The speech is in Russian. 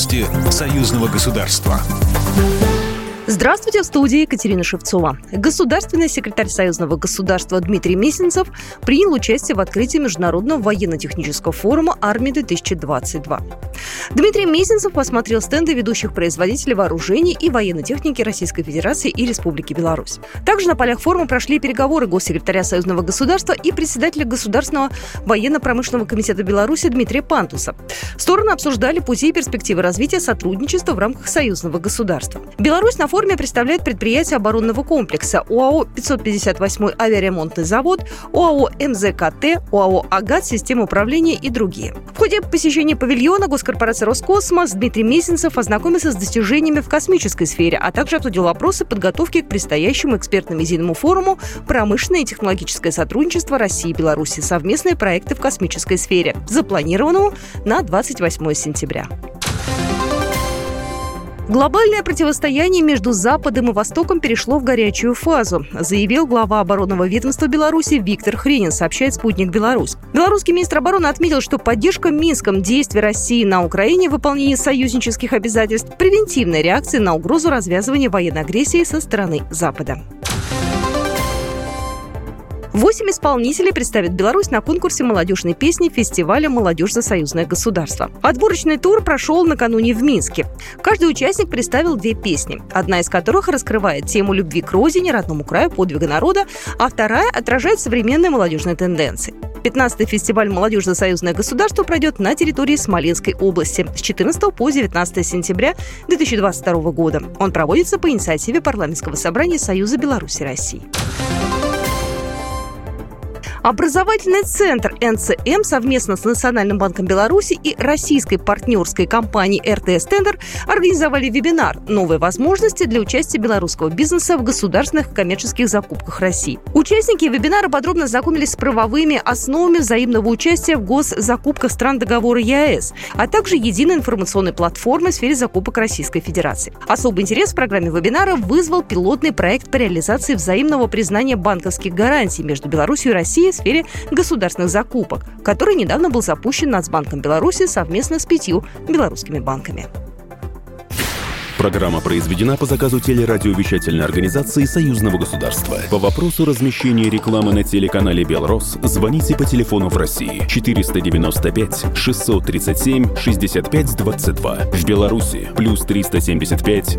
Новости союзного государства. Здравствуйте, в студии Екатерина Шевцова. Государственный секретарь Союзного государства Дмитрий Месенцев принял участие в открытии Международного военно-технического форума «Армия-2022». Дмитрий Месенцев посмотрел стенды ведущих производителей вооружений и военной техники Российской Федерации и Республики Беларусь. Также на полях форума прошли переговоры госсекретаря Союзного государства и председателя Государственного военно-промышленного комитета Беларуси Дмитрия Пантуса. Стороны обсуждали пути и перспективы развития сотрудничества в рамках союзного государства. Беларусь на форуме представляет предприятия оборонного комплекса ОАО «558 авиаремонтный завод», ОАО «МЗКТ», ОАО «Агат», система управления и другие. В ходе посещения павильона госкорпорации «Роскосмос» Дмитрий Месенцев ознакомился с достижениями в космической сфере, а также обсудил вопросы подготовки к предстоящему экспертно-медийному форуму «Промышленное и технологическое сотрудничество России и Беларуси. Совместные проекты в космической сфере», запланированному на 28 сентября. Глобальное противостояние между Западом и Востоком перешло в горячую фазу, заявил глава оборонного ведомства Беларуси Виктор Хренин, сообщает «Спутник Беларусь». Белорусский министр обороны отметил, что поддержка Минском действий России на Украине в выполнении союзнических обязательств – превентивная реакция на угрозу развязывания военной агрессии со стороны Запада. Восемь исполнителей представят Беларусь на конкурсе молодежной песни фестиваля «Молодежь за союзное государство». Отборочный тур прошел накануне в Минске. Каждый участник представил две песни, одна из которых раскрывает тему любви к родине, родному краю, подвига народа, а вторая отражает современные молодежные тенденции. 15-й фестиваль «Молодежь за союзное государство» пройдет на территории Смоленской области с 14 по 19 сентября 2022 года. Он проводится по инициативе Парламентского собрания Союза Беларуси России. Образовательный центр НЦМ совместно с Национальным банком Беларуси и российской партнерской компанией РТС Тендер организовали вебинар «Новые возможности для участия белорусского бизнеса в государственных коммерческих закупках России». Участники вебинара подробно знакомились с правовыми основами взаимного участия в госзакупках стран договора ЕАЭС, а также единой информационной платформы в сфере закупок Российской Федерации. Особый интерес в программе вебинара вызвал пилотный проект по реализации взаимного признания банковских гарантий между Беларусью и Россией в сфере государственных закупок, который недавно был запущен Нацбанком Беларуси совместно с пятью белорусскими банками. Программа произведена по заказу телерадиовещательной организации Союзного государства. По вопросу размещения рекламы на телеканале «Белрос» звоните по телефону в России 495 637 6522. В Беларуси плюс 375